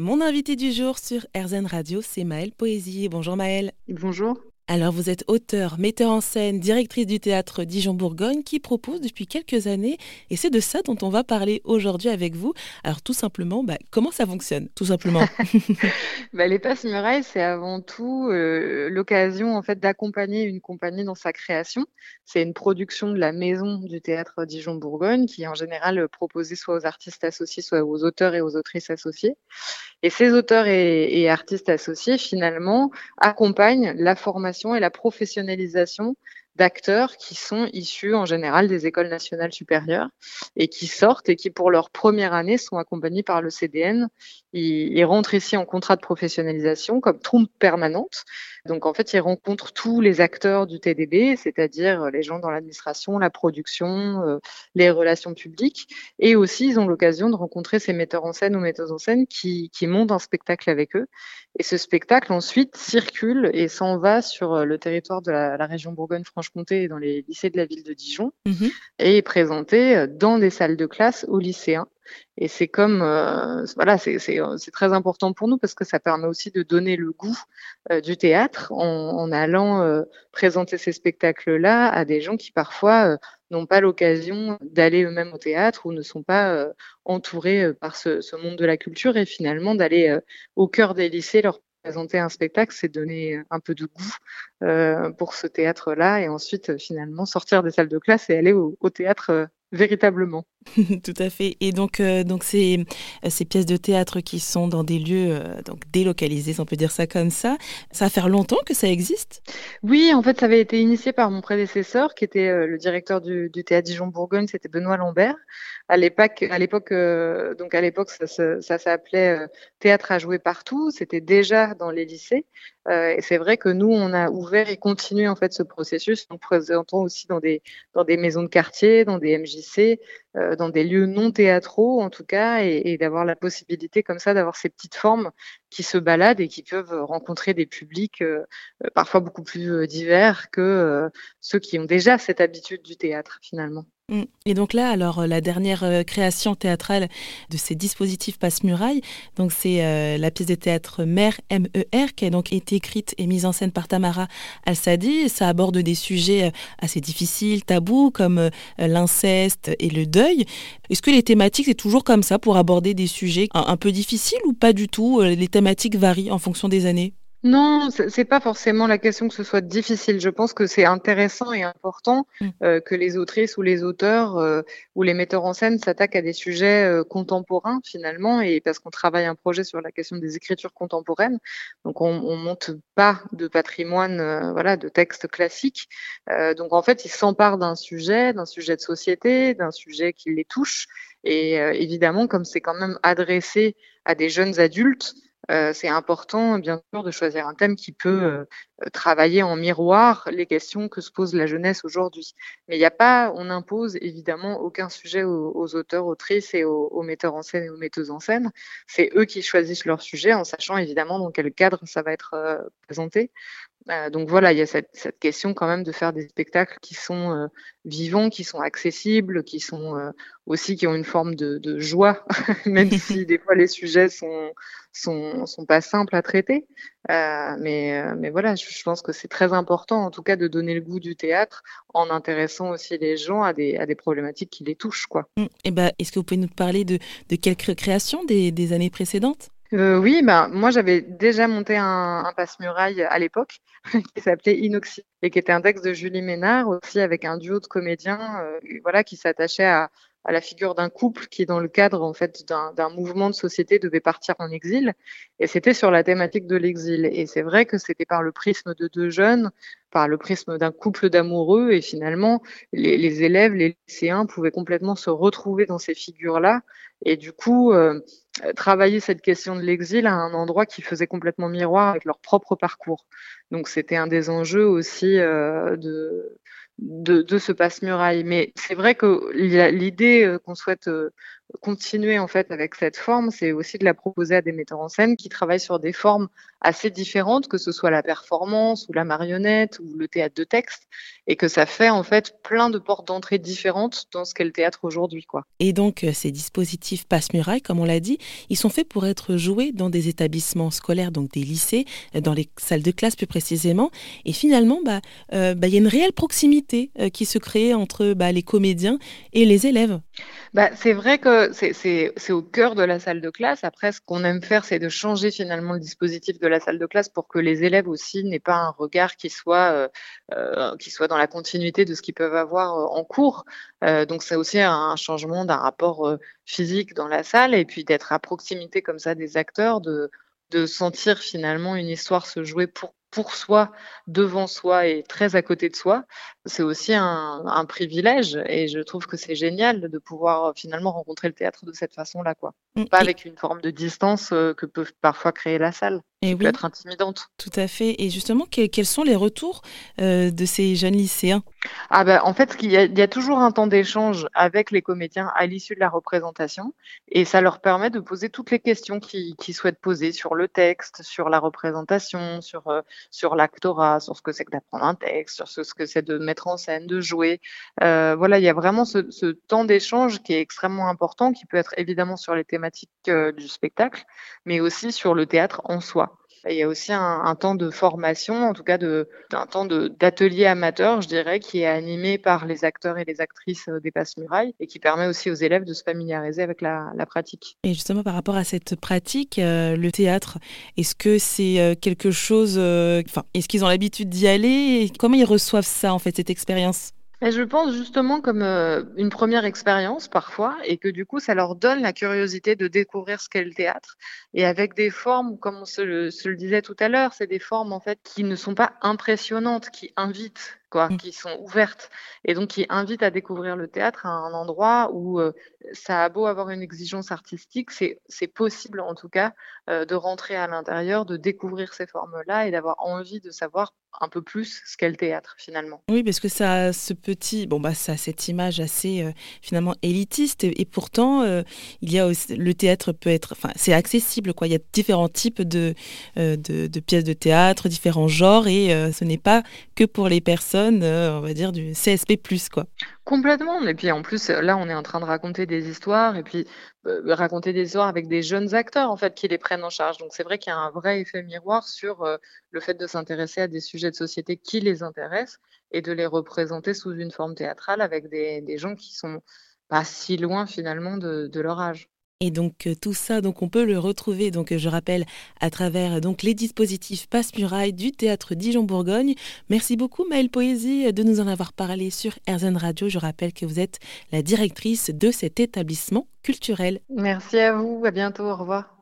Mon invité du jour sur RZN Radio, c'est Maëlle Poésie. Bonjour Maëlle. Bonjour. Alors vous êtes auteur, metteur en scène, directrice du théâtre Dijon-Bourgogne qui propose depuis quelques années, et c'est de ça dont on va parler aujourd'hui avec vous. Alors tout simplement, bah, comment ça fonctionne Tout simplement? bah, les passe-murailles, c'est avant tout euh, l'occasion en fait d'accompagner une compagnie dans sa création. C'est une production de la maison du théâtre Dijon-Bourgogne qui est en général proposée soit aux artistes associés, soit aux auteurs et aux autrices associés. Et ces auteurs et, artistes associés, finalement, accompagnent la formation et la professionnalisation d'acteurs qui sont issus en général des écoles nationales supérieures et qui sortent et qui pour leur première année sont accompagnés par le CDN. Ils, rentrent ici en contrat de professionnalisation comme trompe permanente. Donc en fait, ils rencontrent tous les acteurs du TDB, c'est-à-dire les gens dans l'administration, la production, euh, les relations publiques. Et aussi, ils ont l'occasion de rencontrer ces metteurs en scène ou metteuses en scène qui, qui montent un spectacle avec eux. Et ce spectacle ensuite circule et s'en va sur le territoire de la, la région Bourgogne-Franche Franche-Comté dans les lycées de la ville de Dijon mhm. et est présenté euh, dans des salles de classe aux lycéens. Et c'est comme, euh, voilà, c'est très important pour nous parce que ça permet aussi de donner le goût euh, du théâtre en, allant présenter ces spectacles-là à des gens qui parfois n'ont pas l'occasion d'aller eux-mêmes au théâtre ou ne sont pas entourés par ce, monde de la culture et finalement d'aller au cœur des lycées leur présenter un spectacle, c'est donner un peu de goût euh, pour ce théâtre-là et ensuite finalement sortir des salles de classe et aller au, théâtre euh, véritablement. Tout à fait. Et donc, euh, donc ces, ces, pièces de théâtre qui sont dans des lieux donc délocalisés, si on peut dire ça comme ça, ça va faire longtemps que ça existe? Oui, en fait, ça avait été initié par mon prédécesseur, qui était le directeur du, théâtre Dijon-Bourgogne, c'était Benoît Lambert. À l'époque, donc à l'époque, ça, s'appelait théâtre à jouer partout. C'était déjà dans les lycées. Euh, et c'est vrai que nous, on a ouvert et continué en fait ce processus en présentant aussi dans des dans des maisons de quartier, dans des MJC, euh, dans des lieux non théâtraux en tout cas, et, d'avoir la possibilité comme ça d'avoir ces petites formes qui se baladent et qui peuvent rencontrer des publics euh, parfois beaucoup plus divers que ceux qui ont déjà cette habitude du théâtre finalement. Mmh. Et donc là, alors la dernière création théâtrale de ces dispositifs passe-muraille, donc c'est la pièce de théâtre Mère M.E.R. qui a donc été écrite et mise en scène par Tamara Al-Sadi. Ça aborde des sujets euh, assez difficiles, tabous, comme euh, l'inceste et le deuil. Est-ce que les thématiques, c'est toujours comme ça pour aborder des sujets un, peu difficiles ou pas du tout euh, Les thématiques varient en fonction des années? Non, c'est pas forcément la question que ce soit difficile. Je pense que c'est intéressant et important mmh. euh, que les autrices ou les auteurs euh, ou les metteurs en scène s'attaquent à des sujets euh, contemporains finalement, et parce qu'on travaille un projet sur la question des écritures contemporaines, donc on, on monte pas de patrimoine, voilà, de textes classiques. donc en fait, ils s'emparent d'un sujet, d'un sujet de société, d'un sujet qui les touche, et évidemment, comme c'est quand même adressé à des jeunes adultes. Euh, c'est important, bien sûr, de choisir un thème qui peut euh, travailler en miroir les questions que se pose la jeunesse aujourd'hui. Mais il n'y a pas, on impose évidemment aucun sujet aux, auteurs, autrices et aux, metteurs en scène et aux metteuses en scène. C'est eux qui choisissent leur sujet en sachant évidemment dans quel cadre ça va être euh, présenté. donc voilà, il y a cette, cette, question quand même de faire des spectacles qui sont vivants, qui sont accessibles, qui sont aussi qui ont une forme de, de joie, même si des fois les sujets sont sont, sont pas simples à traiter. Euh, mais, euh, mais voilà, je, pense que c'est très important, en tout cas, de donner le goût du théâtre en intéressant aussi les gens à des, à des problématiques qui les touchent. Quoi. Mmh. Et eh ben, Est-ce que vous pouvez nous parler de, de quelques créations des, des années précédentes? Euh, oui, bah, moi j'avais déjà monté un, un passe-muraille à l'époque qui s'appelait Inoxy et qui était un texte de Julie Ménard aussi avec un duo de comédiens euh, voilà, qui s'attachait à, à la figure d'un couple qui, dans le cadre en fait d'un mouvement de société, devait partir en exil. Et c'était sur la thématique de l'exil. Et c'est vrai que c'était par le prisme de deux jeunes, par le prisme d'un couple d'amoureux. Et finalement, les, élèves, les lycéens pouvaient complètement se retrouver dans ces figures-là. Et du coup, euh, travailler cette question de l'exil à un endroit qui faisait complètement miroir avec leur propre parcours. Donc c'était un des enjeux aussi euh, de de, de ce passe-muraille. Mais c'est vrai que l'idée euh, qu'on souhaite euh, continuer en fait avec cette forme, c'est aussi de la proposer à des metteurs en scène qui travaillent sur des formes assez différentes, que ce soit la performance ou la marionnette ou le théâtre de texte, et que ça fait en fait plein de portes d'entrée différentes dans ce qu'est le théâtre aujourd'hui. quoi. Et donc euh, ces dispositifs passe-muraille, comme on l'a dit, ils sont faits pour être joués dans des établissements scolaires, donc des lycées, dans les salles de classe plus précisément. Et finalement, bah, euh, bah, il y a une réelle proximité euh, qui se crée entre bah, les comédiens et les élèves. Bah, c'est vrai que c'est au cœur de la salle de classe. Après, ce qu'on aime faire, c'est de changer finalement le dispositif de la salle de classe pour que les élèves aussi n'aient pas un regard qui soit, euh, euh, dans la continuité de ce qu'ils peuvent avoir euh, en cours. donc, c'est aussi un changement d'un rapport physique dans la salle et puis d'être à proximité comme ça des acteurs, de, de sentir finalement une histoire se jouer pour pour soi, devant soi et très à côté de soi, c'est aussi un, un, privilège et je trouve que c'est génial de pouvoir euh, finalement rencontrer le théâtre de cette façon-là, quoi. Mmh, Pas avec une forme de distance euh, que peut parfois créer la salle. Et peut être intimidante. Tout à fait. Et justement, quels sont les retours euh, de ces jeunes lycéens? Ah ben, En fait, il y, a, il y a toujours un temps d'échange avec les comédiens à l'issue de la représentation et ça leur permet de poser toutes les questions qu'ils souhaitent poser sur le texte, sur la représentation, sur, sur l'actorat, sur ce que c'est que d'apprendre un texte, sur ce, que c'est de mettre en scène, de jouer. Euh, voilà, il y a vraiment ce, ce temps d'échange qui est extrêmement important, qui peut être évidemment sur les thématiques euh, du spectacle, mais aussi sur le théâtre en soi. Il y a aussi un, temps de formation, en tout cas de, un temps d'atelier amateur, je dirais, qui est animé par les acteurs et les actrices euh, des Passes-Murailles et qui permet aussi aux élèves de se familiariser avec la, pratique. Et justement, par rapport à cette pratique, euh, le théâtre, est-ce que c'est euh, quelque chose, est-ce qu'ils ont l'habitude d'y aller Comment ils reçoivent ça, en fait, cette expérience? Et je pense justement comme euh, une première expérience parfois, et que du coup, ça leur donne la curiosité de découvrir ce qu'est le théâtre. Et avec des formes, comme on se le, se le disait tout à l'heure, c'est des formes en fait qui ne sont pas impressionnantes, qui invitent quoi, mmh. qui sont ouvertes et donc qui invitent à découvrir le théâtre à un endroit où euh, ça a beau avoir une exigence artistique, c'est possible en tout cas euh, de rentrer à l'intérieur, de découvrir ces formes-là et d'avoir envie de savoir un peu plus ce qu'est le théâtre finalement. Oui, parce que ça a ce petit, bon bah ça a cette image assez euh, finalement élitiste et, pourtant il y a aussi, le théâtre peut être, enfin c'est accessible quoi. Il y a différents types de, de, de pièces de théâtre, différents genres et ce n'est pas que pour les personnes euh, on va dire, du CSP+, quoi. Complètement. Et puis en plus, là, on est en train de raconter des histoires et puis euh, raconter des histoires avec des jeunes acteurs, en fait, qui les prennent en charge. Donc c'est vrai qu'il y a un vrai effet miroir sur euh, le fait de s'intéresser à des sujets de société qui les intéressent et de les représenter sous une forme théâtrale avec des, gens qui sont pas si loin finalement de leur âge. Et donc euh, tout ça, donc on peut le retrouver, donc je rappelle, à travers donc les dispositifs Passe-Muraille du théâtre Dijon-Bourgogne. Merci beaucoup Maëlle Poésie de nous en avoir parlé sur RZN Radio. Je rappelle que vous êtes la directrice de cet établissement culturel. Merci à vous, à bientôt, au revoir.